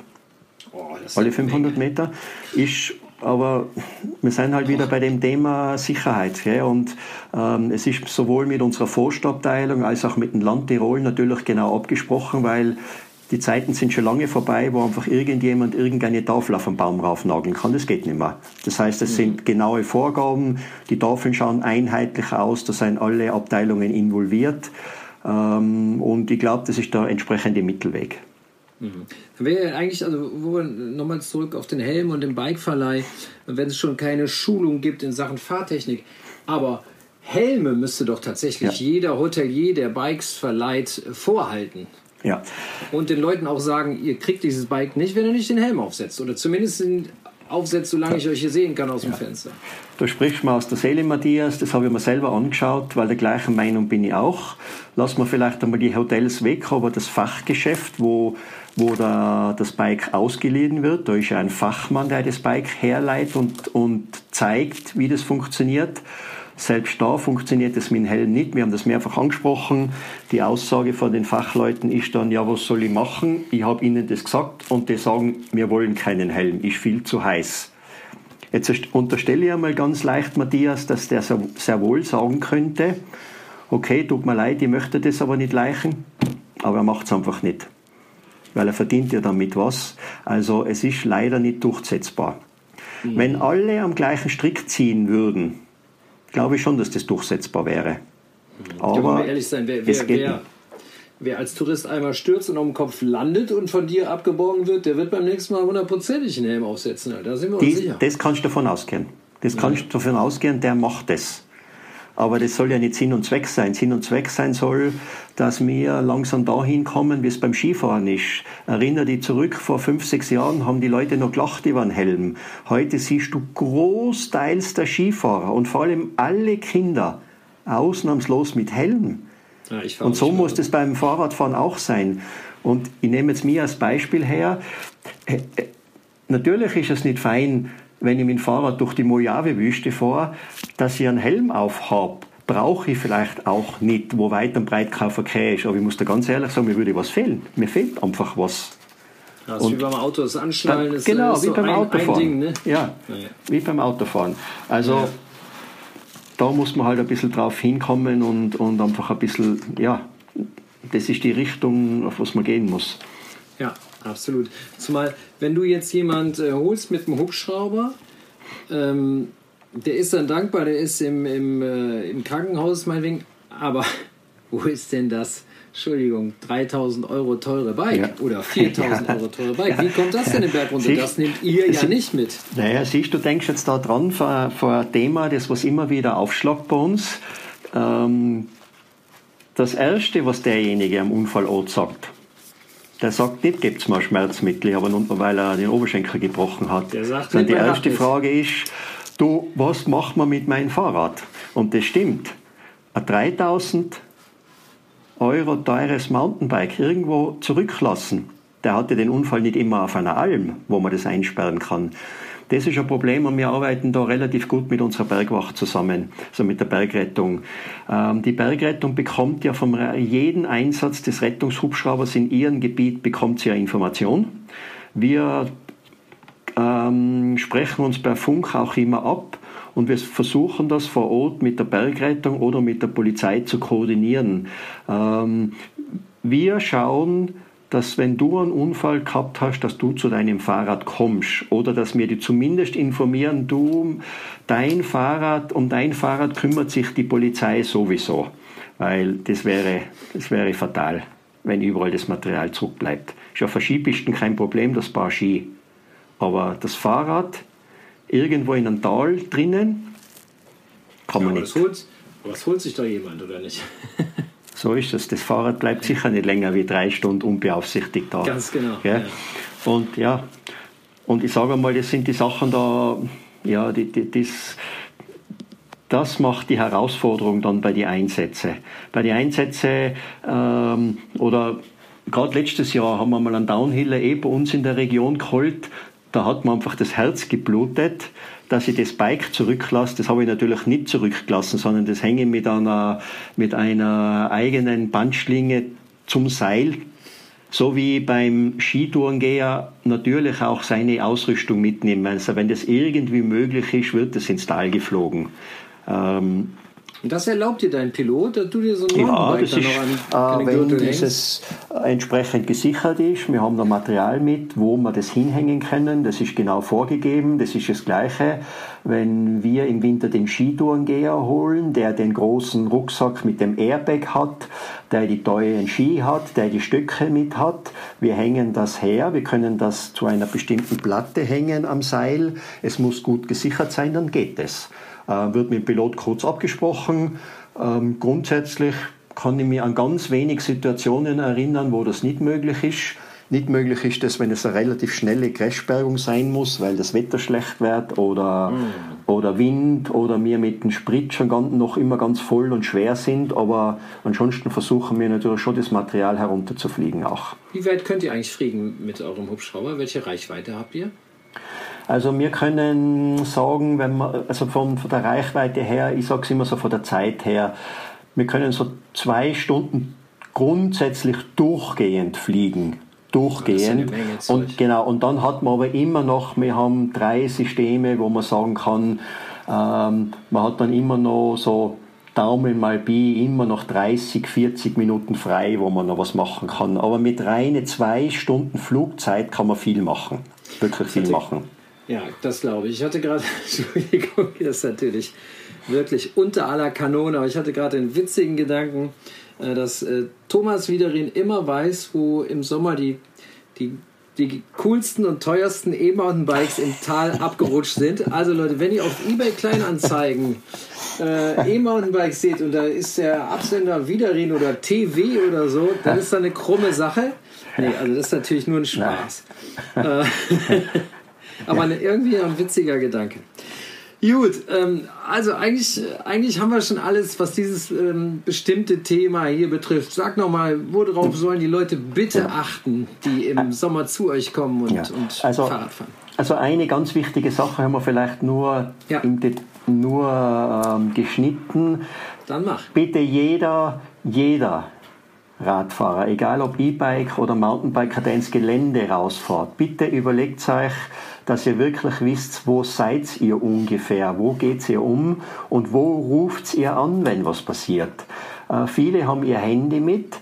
Oh, alle 500 Meter ist aber wir sind halt wieder bei dem Thema Sicherheit. Gell? Und ähm, es ist sowohl mit unserer Forstabteilung als auch mit dem Land Tirol natürlich genau abgesprochen, weil die Zeiten sind schon lange vorbei, wo einfach irgendjemand irgendeine Tafel auf den Baum raufnageln kann. Das geht nicht mehr. Das heißt, es mhm. sind genaue Vorgaben. Die Tafeln schauen einheitlich aus. Da sind alle Abteilungen involviert. Ähm, und ich glaube, das ist der entsprechende Mittelweg. Wäre eigentlich, also wo wir nochmal zurück auf den Helm und den Bikeverleih, wenn es schon keine Schulung gibt in Sachen Fahrtechnik, aber Helme müsste doch tatsächlich ja. jeder Hotelier, der Bikes verleiht, vorhalten. Ja. Und den Leuten auch sagen, ihr kriegt dieses Bike nicht, wenn ihr nicht den Helm aufsetzt. Oder zumindest den aufsetzt, solange ich euch hier sehen kann aus dem ja. Fenster. Du sprichst mal aus der Seele, Matthias. Das habe ich mir selber angeschaut, weil der gleichen Meinung bin ich auch. Lass mal vielleicht einmal die Hotels weg, aber das Fachgeschäft, wo, wo da das Bike ausgeliehen wird, da ist ja ein Fachmann, der das Bike herleitet und, und zeigt, wie das funktioniert. Selbst da funktioniert es mit dem Helm nicht. Wir haben das mehrfach angesprochen. Die Aussage von den Fachleuten ist dann, ja, was soll ich machen? Ich habe ihnen das gesagt und die sagen, wir wollen keinen Helm, ist viel zu heiß. Jetzt unterstelle ich einmal ganz leicht, Matthias, dass der sehr wohl sagen könnte, okay, tut mir leid, ich möchte das aber nicht leichen, aber er macht es einfach nicht. Weil er verdient ja damit was. Also es ist leider nicht durchsetzbar. Mhm. Wenn alle am gleichen Strick ziehen würden, glaube ich schon, dass das durchsetzbar wäre. Mhm. Aber ehrlich sein, wer, wer, wer, wer, als Tourist einmal stürzt und auf dem Kopf landet und von dir abgeborgen wird, der wird beim nächsten Mal hundertprozentig einen Helm aufsetzen. Da sind wir uns Die, sicher. Das kannst du davon ausgehen. Das kannst du davon ausgehen, der macht das. Aber das soll ja nicht Sinn und Zweck sein. Sinn und Zweck sein soll, dass wir langsam dahin kommen, wie es beim Skifahren ist. Erinnere dich zurück, vor fünf, sechs Jahren haben die Leute noch gelacht über einen Helm. Heute siehst du großteils der Skifahrer und vor allem alle Kinder ausnahmslos mit Helm. Ja, und so muss das beim Fahrradfahren auch sein. Und ich nehme jetzt mir als Beispiel her, äh, äh, natürlich ist es nicht fein, wenn ich mit dem Fahrrad durch die Mojave-Wüste fahre, dass ich einen Helm aufhabe, brauche ich vielleicht auch nicht, wo weit und breit kein Verkehr ist. Aber ich muss da ganz ehrlich sagen, mir würde was fehlen. Mir fehlt einfach was. Das ist wie beim Auto, das Anschnallen ist Genau, ist wie so beim ein, Autofahren. Ein Ding, ne? ja, naja. wie beim Autofahren. Also ja. da muss man halt ein bisschen drauf hinkommen und, und einfach ein bisschen, ja, das ist die Richtung, auf was man gehen muss. Absolut. Zumal, wenn du jetzt jemand äh, holst mit einem Hubschrauber, ähm, der ist dann dankbar, der ist im, im, äh, im Krankenhaus meinetwegen, aber wo ist denn das? Entschuldigung, 3000 Euro teure Bike ja. oder 4000 ja. Euro teure Bike. Wie kommt das denn den Berg runter? Siehst, das nehmt ihr ja nicht mit. Naja, siehst du, denkst jetzt da dran vor, vor ein Thema, das was immer wieder aufschlagt bei uns. Ähm, das Erste, was derjenige am Unfallort sagt, der sagt nicht, gibt es mal Schmerzmittel, aber nur weil er den Oberschenkel gebrochen hat. Der sagt die erste Frage ist, du, was macht man mit meinem Fahrrad? Und das stimmt. Ein 3000 Euro teures Mountainbike irgendwo zurücklassen, der hatte den Unfall nicht immer auf einer Alm, wo man das einsperren kann. Das ist ein Problem und wir arbeiten da relativ gut mit unserer Bergwacht zusammen, also mit der Bergrettung. Ähm, die Bergrettung bekommt ja von jedem Einsatz des Rettungshubschraubers in ihrem Gebiet bekommt sie ja Information. Wir ähm, sprechen uns per Funk auch immer ab und wir versuchen das vor Ort mit der Bergrettung oder mit der Polizei zu koordinieren. Ähm, wir schauen, dass wenn du einen Unfall gehabt hast, dass du zu deinem Fahrrad kommst oder dass wir dich zumindest informieren, du, dein Fahrrad, um dein Fahrrad kümmert sich die Polizei sowieso, weil das wäre, das wäre fatal, wenn überall das Material zurückbleibt. Ist ja für Skipisten kein Problem, das Paar Ski. Aber das Fahrrad irgendwo in einem Tal drinnen kann man ja, nicht. Das holt, aber es holt sich da jemand, oder nicht? So ist es. Das Fahrrad bleibt sicher nicht länger wie drei Stunden unbeaufsichtigt da. Ganz genau. Ja. Und ja, und ich sage mal, das sind die Sachen da, ja, die, die, das, das macht die Herausforderung dann bei den Einsätzen. Bei den Einsätzen ähm, oder gerade letztes Jahr haben wir mal einen Downhiller eh bei uns in der Region geholt. Da hat man einfach das Herz geblutet dass ich das Bike zurücklasse, das habe ich natürlich nicht zurückgelassen, sondern das hänge mit einer, mit einer eigenen Bandschlinge zum Seil, so wie beim Skitourengeher natürlich auch seine Ausrüstung mitnehmen. Also wenn das irgendwie möglich ist, wird das ins Tal geflogen. Ähm, und das erlaubt dir dein Pilot, dass du dir so ein ja, das ist, an, äh, wenn dieses entsprechend gesichert ist. Wir haben da Material mit, wo wir das hinhängen können. Das ist genau vorgegeben. Das ist das Gleiche, wenn wir im Winter den Skitourengeher holen, der den großen Rucksack mit dem Airbag hat, der die teuren Ski hat, der die Stöcke mit hat. Wir hängen das her. Wir können das zu einer bestimmten Platte hängen am Seil. Es muss gut gesichert sein, dann geht es. Äh, wird mit dem Pilot kurz abgesprochen. Ähm, grundsätzlich kann ich mich an ganz wenig Situationen erinnern, wo das nicht möglich ist. Nicht möglich ist das, wenn es eine relativ schnelle Crashsperrung sein muss, weil das Wetter schlecht wird oder, mm. oder Wind oder wir mit dem Sprit schon ganz, noch immer ganz voll und schwer sind. Aber ansonsten versuchen wir natürlich schon das Material herunterzufliegen auch. Wie weit könnt ihr eigentlich fliegen mit eurem Hubschrauber? Welche Reichweite habt ihr? Also wir können sagen, wenn man, also von, von der Reichweite her, ich sage es immer so von der Zeit her, wir können so zwei Stunden grundsätzlich durchgehend fliegen. Durchgehend. Und genau, und dann hat man aber immer noch, wir haben drei Systeme, wo man sagen kann, ähm, man hat dann immer noch so Daumen mal Pi immer noch 30, 40 Minuten frei, wo man noch was machen kann. Aber mit reine zwei Stunden Flugzeit kann man viel machen. Wirklich viel machen. Ja, das glaube ich. Ich hatte gerade, Entschuldigung, das ist natürlich wirklich unter aller Kanone, aber ich hatte gerade den witzigen Gedanken, äh, dass äh, Thomas Wiederin immer weiß, wo im Sommer die, die die coolsten und teuersten E-Mountainbikes im Tal abgerutscht sind. Also Leute, wenn ihr auf eBay Kleinanzeigen äh, E-Mountainbikes seht und da ist der Absender Widerin oder TW oder so, dann ist da eine krumme Sache. Nee, also das ist natürlich nur ein Spaß. Aber eine, irgendwie ein witziger Gedanke. Gut, ähm, also eigentlich, eigentlich haben wir schon alles, was dieses ähm, bestimmte Thema hier betrifft. Sag nochmal, worauf sollen die Leute bitte achten, die im Sommer zu euch kommen und, ja. und also, Fahrrad fahren? Also eine ganz wichtige Sache haben wir vielleicht nur, ja. nur ähm, geschnitten. Dann mach. Bitte jeder, jeder Radfahrer, egal ob E-Bike oder Mountainbiker, der ins Gelände rausfährt, bitte überlegt euch, dass ihr wirklich wisst, wo seid ihr ungefähr, wo geht's ihr um und wo ruft's ihr an, wenn was passiert. Äh, viele haben ihr Handy mit,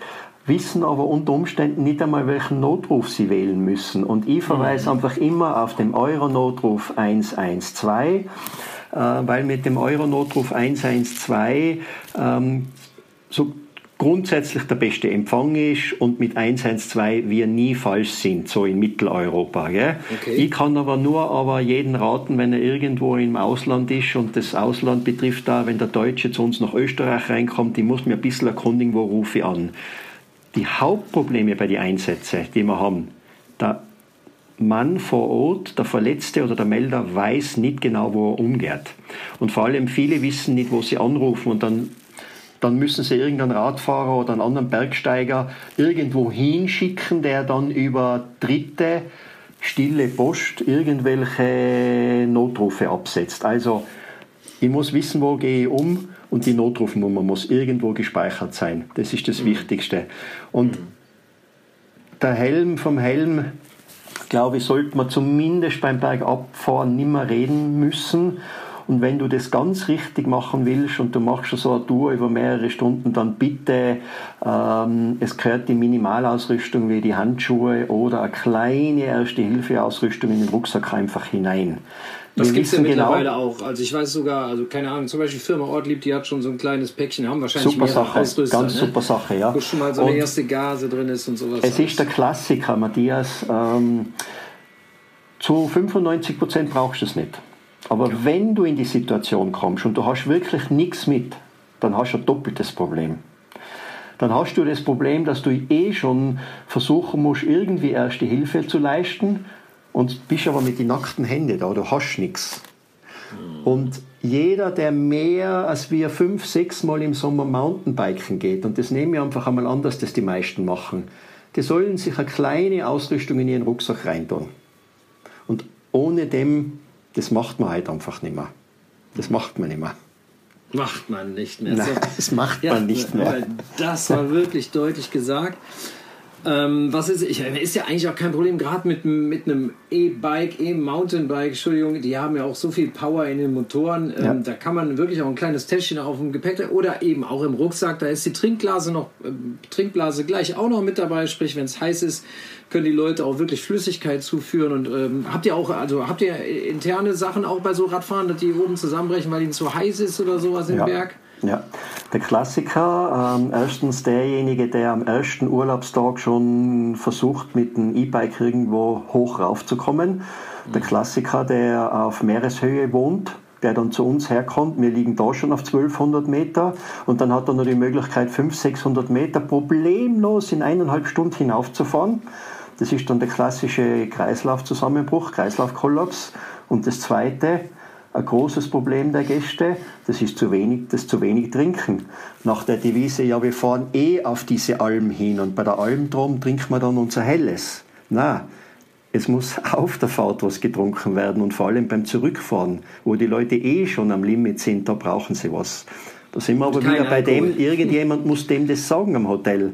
wissen aber unter Umständen nicht einmal, welchen Notruf sie wählen müssen. Und ich verweise mhm. einfach immer auf den Euro-Notruf 112, äh, weil mit dem Euro-Notruf 112 ähm, so grundsätzlich der beste Empfang ist und mit 112 wir nie falsch sind, so in Mitteleuropa. Gell? Okay. Ich kann aber nur aber jeden raten, wenn er irgendwo im Ausland ist und das Ausland betrifft da, wenn der Deutsche zu uns nach Österreich reinkommt, ich muss mir ein bisschen erkundigen, wo rufe ich an. Die Hauptprobleme bei den Einsätzen, die wir haben, der Mann vor Ort, der Verletzte oder der Melder weiß nicht genau, wo er umgeht. Und vor allem viele wissen nicht, wo sie anrufen und dann dann müssen sie irgendeinen Radfahrer oder einen anderen Bergsteiger irgendwo hinschicken, der dann über Dritte stille Post irgendwelche Notrufe absetzt. Also ich muss wissen, wo gehe ich um und die Notrufnummer muss irgendwo gespeichert sein. Das ist das mhm. Wichtigste. Und mhm. der Helm vom Helm, glaube ich, sollte man zumindest beim Bergabfahren nicht mehr reden müssen. Und wenn du das ganz richtig machen willst und du machst schon so eine Tour über mehrere Stunden, dann bitte, ähm, es gehört die Minimalausrüstung wie die Handschuhe oder eine kleine Erste-Hilfe-Ausrüstung in den Rucksack einfach hinein. Das gibt es ja mittlerweile genau, auch. Also ich weiß sogar, also keine Ahnung, zum Beispiel Firma Ortlieb, die hat schon so ein kleines Päckchen, haben wahrscheinlich super Sache, Ausrüster, ganz ne? super Sache, ja. Wo schon mal so eine und erste Gase drin ist und sowas. Es alles. ist der Klassiker, Matthias. Ähm, zu 95 Prozent brauchst du es nicht. Aber ja. wenn du in die Situation kommst und du hast wirklich nichts mit, dann hast du ein doppeltes Problem. Dann hast du das Problem, dass du eh schon versuchen musst, irgendwie erste Hilfe zu leisten und bist aber mit den nackten Händen da, du hast nichts. Mhm. Und jeder, der mehr als wir fünf, sechs Mal im Sommer Mountainbiken geht, und das nehme ich einfach einmal an, dass das die meisten machen, die sollen sich eine kleine Ausrüstung in ihren Rucksack reintun. Und ohne dem das macht man halt einfach nicht mehr. Das macht man nicht mehr. Macht man nicht mehr. Nein, das macht man ja, nicht mehr. Das war wirklich deutlich gesagt. Ähm, was ist, ich, ist ja eigentlich auch kein Problem, gerade mit, mit einem E-Bike, E-Mountainbike, Entschuldigung, die haben ja auch so viel Power in den Motoren. Ähm, ja. Da kann man wirklich auch ein kleines Täschchen auf dem Gepäck oder eben auch im Rucksack. Da ist die Trinkblase noch, äh, Trinkblase gleich auch noch mit dabei, sprich, wenn es heiß ist, können die Leute auch wirklich Flüssigkeit zuführen. Und ähm, habt ihr auch, also habt ihr interne Sachen auch bei so Radfahren, dass die oben zusammenbrechen, weil ihnen zu heiß ist oder sowas im ja. Berg? Ja, der Klassiker, ähm, erstens derjenige, der am ersten Urlaubstag schon versucht, mit dem E-Bike irgendwo hoch raufzukommen. Der mhm. Klassiker, der auf Meereshöhe wohnt, der dann zu uns herkommt. Wir liegen da schon auf 1200 Meter und dann hat er noch die Möglichkeit, 500, 600 Meter problemlos in eineinhalb Stunden hinaufzufahren. Das ist dann der klassische Kreislaufzusammenbruch, Kreislaufkollaps. Und das zweite, ein großes Problem der Gäste, das ist zu wenig, das zu wenig Trinken. Nach der Devise, ja, wir fahren eh auf diese Alm hin und bei der Alm drum trinkt man dann unser Helles. Na, es muss auf der Fahrt was getrunken werden und vor allem beim Zurückfahren, wo die Leute eh schon am Limit sind, da brauchen sie was. Da sind wir aber Kein wieder bei Alkohol. dem, irgendjemand muss dem das sagen am Hotel.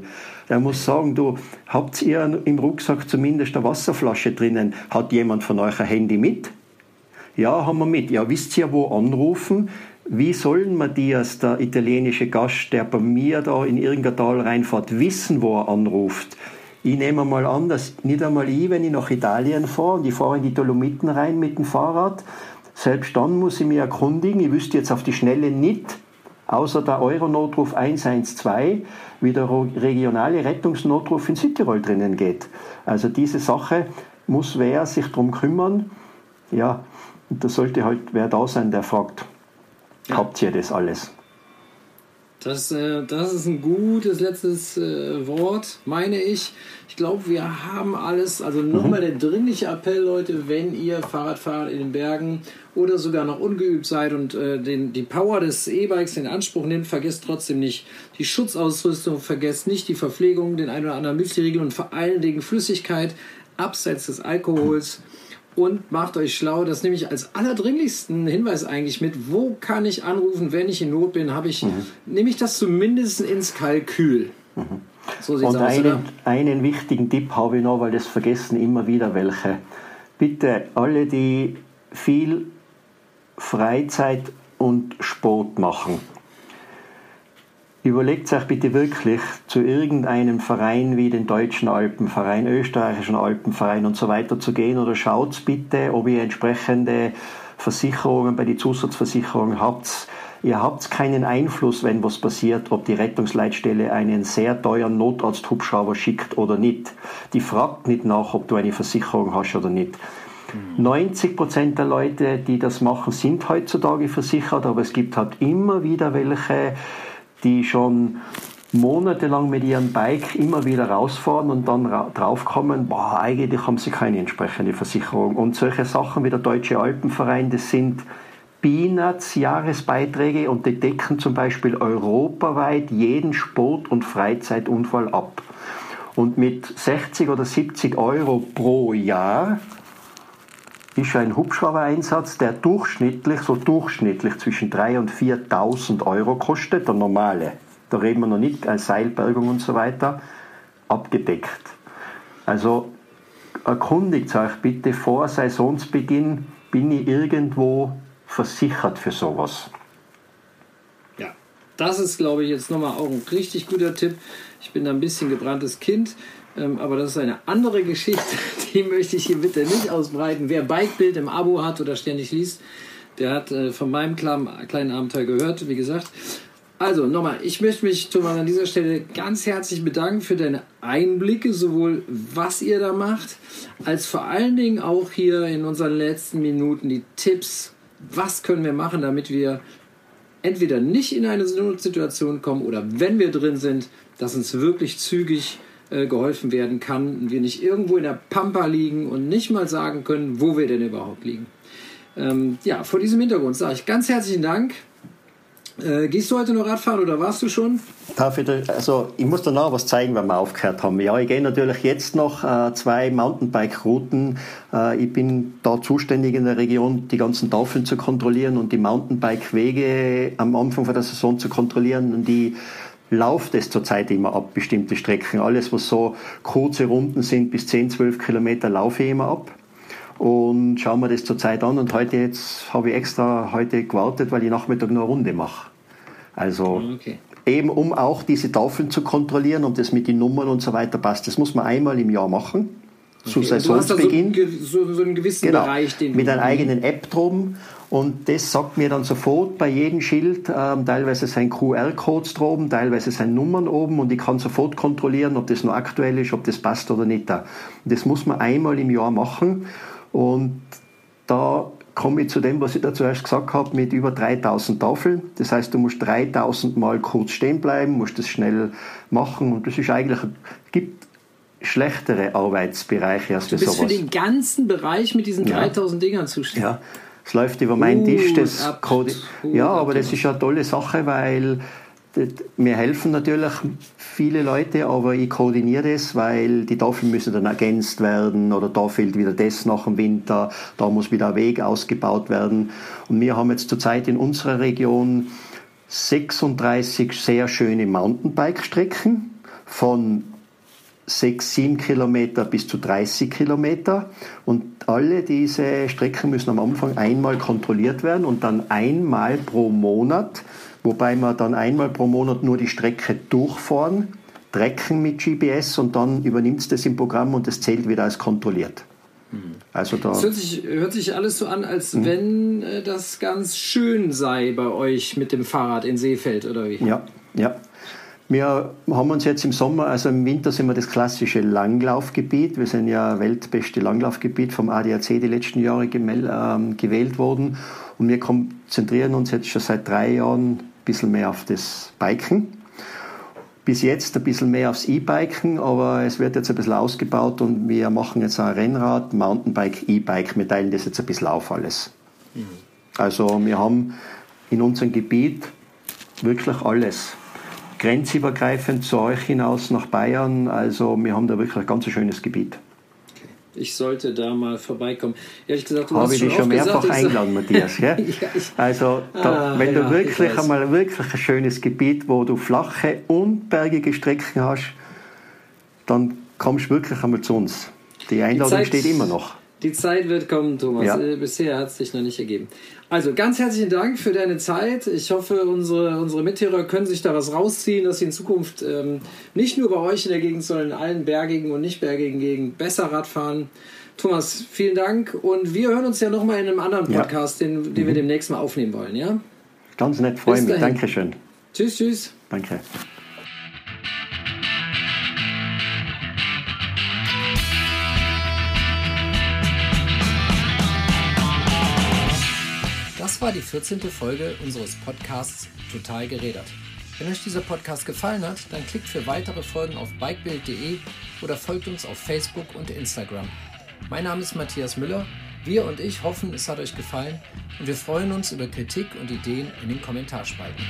Der muss sagen, du, habt ihr im Rucksack zumindest eine Wasserflasche drinnen? Hat jemand von euch ein Handy mit? Ja, haben wir mit. Ja, wisst ihr, wo anrufen? wie sollen Matthias, der italienische Gast, der bei mir da in irgendein Tal reinfährt, wissen, wo er anruft? Ich nehme mal an, dass nicht einmal ich, wenn ich nach Italien fahre und ich fahre in die Dolomiten rein mit dem Fahrrad, selbst dann muss ich mich erkundigen. Ich wüsste jetzt auf die Schnelle nicht, außer der Euronotruf 112, wie der regionale Rettungsnotruf in Südtirol drinnen geht. Also diese Sache muss wer sich darum kümmern. Ja, und da sollte halt wer da sein, der fragt, ja. habt ihr das alles? Das, äh, das ist ein gutes letztes äh, Wort, meine ich. Ich glaube, wir haben alles. Also nochmal mhm. der dringliche Appell, Leute, wenn ihr Fahrrad fahrt in den Bergen oder sogar noch ungeübt seid und äh, den, die Power des E-Bikes in Anspruch nimmt, vergesst trotzdem nicht die Schutzausrüstung, vergesst nicht die Verpflegung, den ein oder anderen Müsli-Riegel und vor allen Dingen Flüssigkeit abseits des Alkohols. Mhm und macht euch schlau. Das nehme ich als allerdringlichsten Hinweis eigentlich mit. Wo kann ich anrufen, wenn ich in Not bin? Habe ich, mhm. nehme ich das zumindest ins Kalkül. Mhm. So und aus, einen, einen wichtigen Tipp habe ich noch, weil das vergessen immer wieder welche. Bitte alle, die viel Freizeit und Sport machen Überlegt euch bitte wirklich zu irgendeinem Verein wie den Deutschen Alpenverein, Österreichischen Alpenverein und so weiter zu gehen oder schaut bitte, ob ihr entsprechende Versicherungen bei den Zusatzversicherungen habt. Ihr habt keinen Einfluss, wenn was passiert, ob die Rettungsleitstelle einen sehr teuren Notarzthubschrauber schickt oder nicht. Die fragt nicht nach, ob du eine Versicherung hast oder nicht. 90 Prozent der Leute, die das machen, sind heutzutage versichert, aber es gibt halt immer wieder welche, die schon monatelang mit ihrem Bike immer wieder rausfahren und dann draufkommen, boah, eigentlich haben sie keine entsprechende Versicherung. Und solche Sachen wie der Deutsche Alpenverein, das sind Peanuts Jahresbeiträge und die decken zum Beispiel europaweit jeden Sport- und Freizeitunfall ab. Und mit 60 oder 70 Euro pro Jahr ist ein Hubschrauber-Einsatz, der durchschnittlich, so durchschnittlich zwischen 3.000 und 4.000 Euro kostet, der normale. Da reden wir noch nicht als Seilbergung und so weiter, abgedeckt. Also erkundigt euch bitte vor Saisonsbeginn, bin ich irgendwo versichert für sowas. Ja, das ist, glaube ich, jetzt nochmal auch ein richtig guter Tipp. Ich bin ein bisschen gebranntes Kind. Ähm, aber das ist eine andere Geschichte, die möchte ich hier bitte nicht ausbreiten. Wer Bikebild im Abo hat oder ständig liest, der hat äh, von meinem kleinen Abenteuer gehört, wie gesagt. Also nochmal, ich möchte mich, Thomas, an dieser Stelle ganz herzlich bedanken für deine Einblicke, sowohl was ihr da macht, als vor allen Dingen auch hier in unseren letzten Minuten die Tipps, was können wir machen, damit wir entweder nicht in eine Notsituation kommen oder wenn wir drin sind, dass uns wirklich zügig äh, geholfen werden kann und wir nicht irgendwo in der Pampa liegen und nicht mal sagen können, wo wir denn überhaupt liegen. Ähm, ja, vor diesem Hintergrund sage ich ganz herzlichen Dank. Äh, gehst du heute noch Radfahren oder warst du schon? Darf ich, also ich muss danach was zeigen, wenn wir aufgehört haben. Ja, ich gehe natürlich jetzt noch äh, zwei Mountainbike-Routen. Äh, ich bin da zuständig in der Region, die ganzen Tafeln zu kontrollieren und die Mountainbike-Wege am Anfang von der Saison zu kontrollieren. Und die lauft es zurzeit immer ab, bestimmte Strecken. Alles, was so kurze Runden sind, bis 10, 12 Kilometer, laufe ich immer ab. Und schauen wir das zurzeit an. Und heute jetzt habe ich extra heute gewartet, weil ich Nachmittag noch eine Runde mache. Also okay. eben um auch diese Tafeln zu kontrollieren und das mit den Nummern und so weiter passt. Das muss man einmal im Jahr machen. Okay. Zu Saisonsbeginn. So, so, so, einen gewissen genau, Bereich, den mit einer eigenen App drum und das sagt mir dann sofort bei jedem Schild, ähm, teilweise sein QR-Codes droben, teilweise sein Nummern oben und ich kann sofort kontrollieren, ob das noch aktuell ist, ob das passt oder nicht. Das muss man einmal im Jahr machen und da komme ich zu dem, was ich da zuerst gesagt habe, mit über 3000 Tafeln. Das heißt, du musst 3000 Mal kurz stehen bleiben, musst das schnell machen und das ist eigentlich, gibt schlechtere Arbeitsbereiche als sowas. Du bist für den ganzen Bereich mit diesen 3000 ja. Dingern zuständig. Ja, es läuft über meinen Tisch. Das ja, aber das ist eine tolle Sache, weil mir helfen natürlich viele Leute, aber ich koordiniere das, weil die Tafeln müssen dann ergänzt werden oder da fehlt wieder das nach dem Winter, da muss wieder ein Weg ausgebaut werden. Und wir haben jetzt zurzeit in unserer Region 36 sehr schöne Mountainbike-Strecken von 6, 7 Kilometer bis zu 30 Kilometer. Und alle diese Strecken müssen am Anfang einmal kontrolliert werden und dann einmal pro Monat, wobei wir dann einmal pro Monat nur die Strecke durchfahren, trecken mit GPS und dann übernimmt es das im Programm und es zählt wieder als kontrolliert. Mhm. Also da das hört sich, hört sich alles so an, als mhm. wenn äh, das ganz schön sei bei euch mit dem Fahrrad in Seefeld, oder wie? Ja, ja. Wir haben uns jetzt im Sommer, also im Winter sind wir das klassische Langlaufgebiet. Wir sind ja weltbeste Langlaufgebiet vom ADAC die letzten Jahre ähm, gewählt worden. Und wir konzentrieren uns jetzt schon seit drei Jahren ein bisschen mehr auf das Biken. Bis jetzt ein bisschen mehr aufs E-Biken, aber es wird jetzt ein bisschen ausgebaut und wir machen jetzt ein Rennrad, Mountainbike, E-Bike. Wir teilen das jetzt ein bisschen auf alles. Mhm. Also wir haben in unserem Gebiet wirklich alles grenzübergreifend zu euch hinaus nach Bayern. Also wir haben da wirklich ein ganz schönes Gebiet. Ich sollte da mal vorbeikommen. Ehrlich gesagt, du Habe ich dich schon mehrfach gesagt, eingeladen, Matthias. ja, also, da, ah, wenn ja, du wirklich einmal wirklich ein schönes Gebiet, wo du flache und bergige Strecken hast, dann kommst du wirklich einmal zu uns. Die Einladung Die Zeit, steht immer noch. Die Zeit wird kommen, Thomas. Ja. Äh, bisher hat es sich noch nicht ergeben. Also ganz herzlichen Dank für deine Zeit. Ich hoffe, unsere, unsere Mithörer können sich da was rausziehen, dass sie in Zukunft ähm, nicht nur bei euch in der Gegend, sondern in allen bergigen und nicht bergigen Gegenden besser Rad fahren. Thomas, vielen Dank und wir hören uns ja nochmal in einem anderen Podcast, ja. den, den mhm. wir demnächst mal aufnehmen wollen. Ja? Ganz nett, freue mich. Dankeschön. Tschüss, tschüss. Danke. War die 14. Folge unseres Podcasts Total gerädert. Wenn euch dieser Podcast gefallen hat, dann klickt für weitere Folgen auf bikebild.de oder folgt uns auf Facebook und Instagram. Mein Name ist Matthias Müller. Wir und ich hoffen, es hat euch gefallen und wir freuen uns über Kritik und Ideen in den Kommentarspalten.